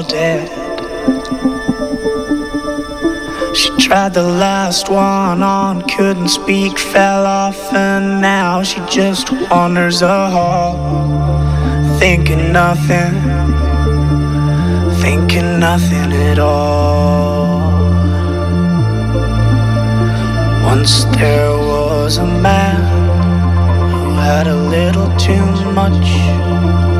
All dead. She tried the last one on, couldn't speak, fell off, and now she just wanders a hall, thinking nothing, thinking nothing at all. Once there was a man who had a little too much